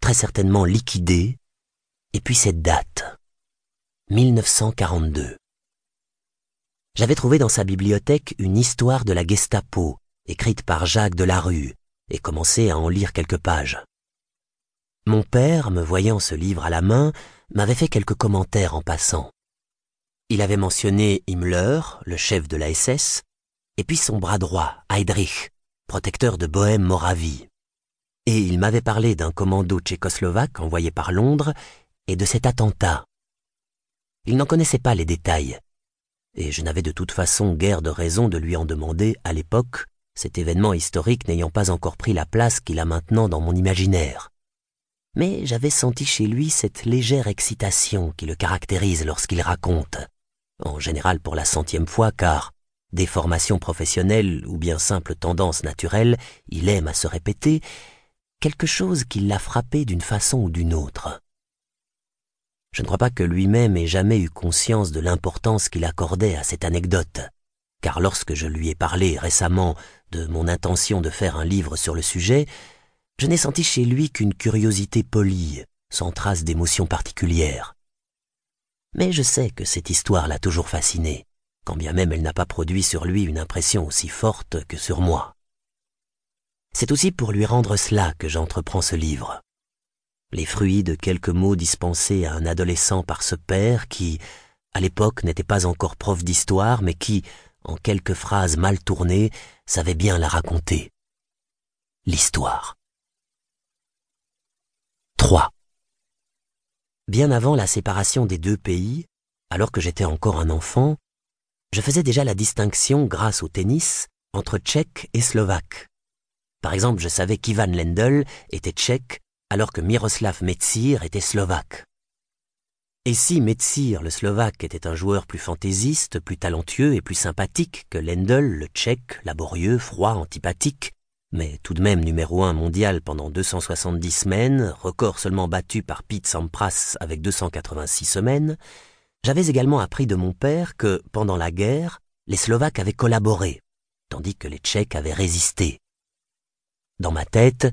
très certainement liquidé, et puis cette date, 1942. J'avais trouvé dans sa bibliothèque une histoire de la Gestapo, écrite par Jacques Delarue, et commencé à en lire quelques pages. Mon père, me voyant ce livre à la main, m'avait fait quelques commentaires en passant. Il avait mentionné Himmler, le chef de la SS, et puis son bras droit, Heydrich, protecteur de Bohème-Moravie. Et il m'avait parlé d'un commando tchécoslovaque envoyé par Londres et de cet attentat. Il n'en connaissait pas les détails, et je n'avais de toute façon guère de raison de lui en demander à l'époque, cet événement historique n'ayant pas encore pris la place qu'il a maintenant dans mon imaginaire. Mais j'avais senti chez lui cette légère excitation qui le caractérise lorsqu'il raconte, en général pour la centième fois car, déformation professionnelle ou bien simple tendance naturelle, il aime à se répéter, quelque chose qui l'a frappé d'une façon ou d'une autre. Je ne crois pas que lui-même ait jamais eu conscience de l'importance qu'il accordait à cette anecdote, car lorsque je lui ai parlé récemment de mon intention de faire un livre sur le sujet, je n'ai senti chez lui qu'une curiosité polie, sans trace d'émotion particulière. Mais je sais que cette histoire l'a toujours fasciné, quand bien même elle n'a pas produit sur lui une impression aussi forte que sur moi. C'est aussi pour lui rendre cela que j'entreprends ce livre. Les fruits de quelques mots dispensés à un adolescent par ce père qui, à l'époque, n'était pas encore prof d'histoire, mais qui, en quelques phrases mal tournées, savait bien la raconter. L'histoire. 3. Bien avant la séparation des deux pays, alors que j'étais encore un enfant, je faisais déjà la distinction, grâce au tennis, entre tchèque et slovaque. Par exemple, je savais qu'Ivan Lendl était tchèque alors que Miroslav Metzir était slovaque. Et si Metzir, le slovaque, était un joueur plus fantaisiste, plus talentueux et plus sympathique que Lendl, le tchèque, laborieux, froid, antipathique, mais tout de même numéro un mondial pendant 270 semaines, record seulement battu par Pete Sampras avec 286 semaines, j'avais également appris de mon père que, pendant la guerre, les Slovaques avaient collaboré, tandis que les Tchèques avaient résisté. Dans ma tête,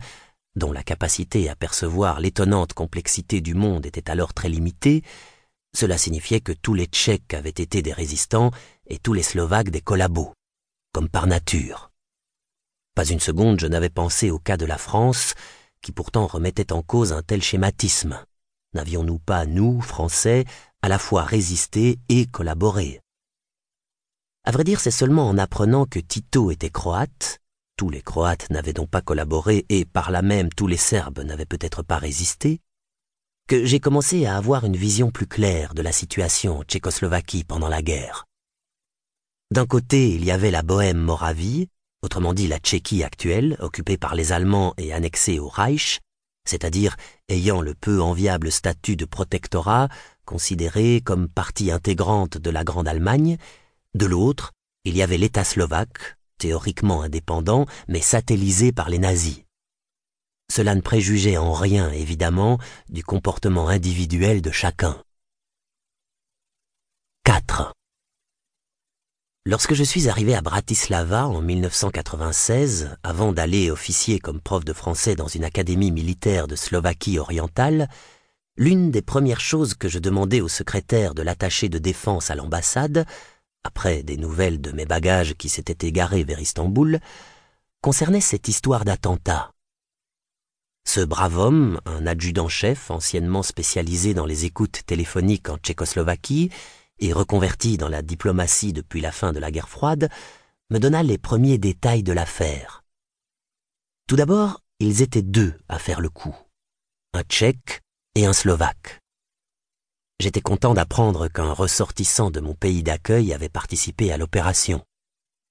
dont la capacité à percevoir l'étonnante complexité du monde était alors très limitée, cela signifiait que tous les Tchèques avaient été des résistants et tous les Slovaques des collabos, comme par nature. Pas une seconde je n'avais pensé au cas de la France, qui pourtant remettait en cause un tel schématisme. N'avions-nous pas, nous, Français, à la fois résisté et collaboré? À vrai dire, c'est seulement en apprenant que Tito était croate, tous les Croates n'avaient donc pas collaboré et par là même tous les Serbes n'avaient peut-être pas résisté, que j'ai commencé à avoir une vision plus claire de la situation en Tchécoslovaquie pendant la guerre. D'un côté, il y avait la Bohème-Moravie, autrement dit la Tchéquie actuelle, occupée par les Allemands et annexée au Reich, c'est-à-dire ayant le peu enviable statut de protectorat, considéré comme partie intégrante de la Grande Allemagne, de l'autre, il y avait l'État slovaque, théoriquement indépendant, mais satellisé par les nazis. Cela ne préjugeait en rien, évidemment, du comportement individuel de chacun. 4. Lorsque je suis arrivé à Bratislava en 1996, avant d'aller officier comme prof de français dans une académie militaire de Slovaquie orientale, l'une des premières choses que je demandais au secrétaire de l'attaché de défense à l'ambassade, après des nouvelles de mes bagages qui s'étaient égarés vers Istanbul, concernait cette histoire d'attentat. Ce brave homme, un adjudant-chef anciennement spécialisé dans les écoutes téléphoniques en Tchécoslovaquie et reconverti dans la diplomatie depuis la fin de la guerre froide, me donna les premiers détails de l'affaire. Tout d'abord, ils étaient deux à faire le coup, un Tchèque et un Slovaque. J'étais content d'apprendre qu'un ressortissant de mon pays d'accueil avait participé à l'opération.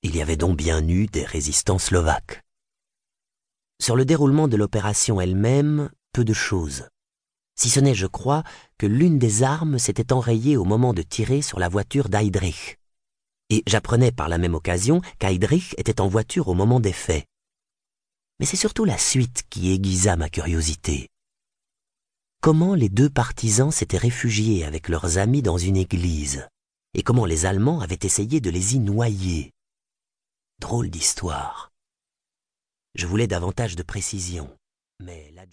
Il y avait donc bien eu des résistants slovaques. Sur le déroulement de l'opération elle-même, peu de choses. Si ce n'est, je crois, que l'une des armes s'était enrayée au moment de tirer sur la voiture d'Heydrich. Et j'apprenais par la même occasion qu'Heydrich était en voiture au moment des faits. Mais c'est surtout la suite qui aiguisa ma curiosité comment les deux partisans s'étaient réfugiés avec leurs amis dans une église, et comment les Allemands avaient essayé de les y noyer? Drôle d'histoire. Je voulais davantage de précision, mais l'adjudant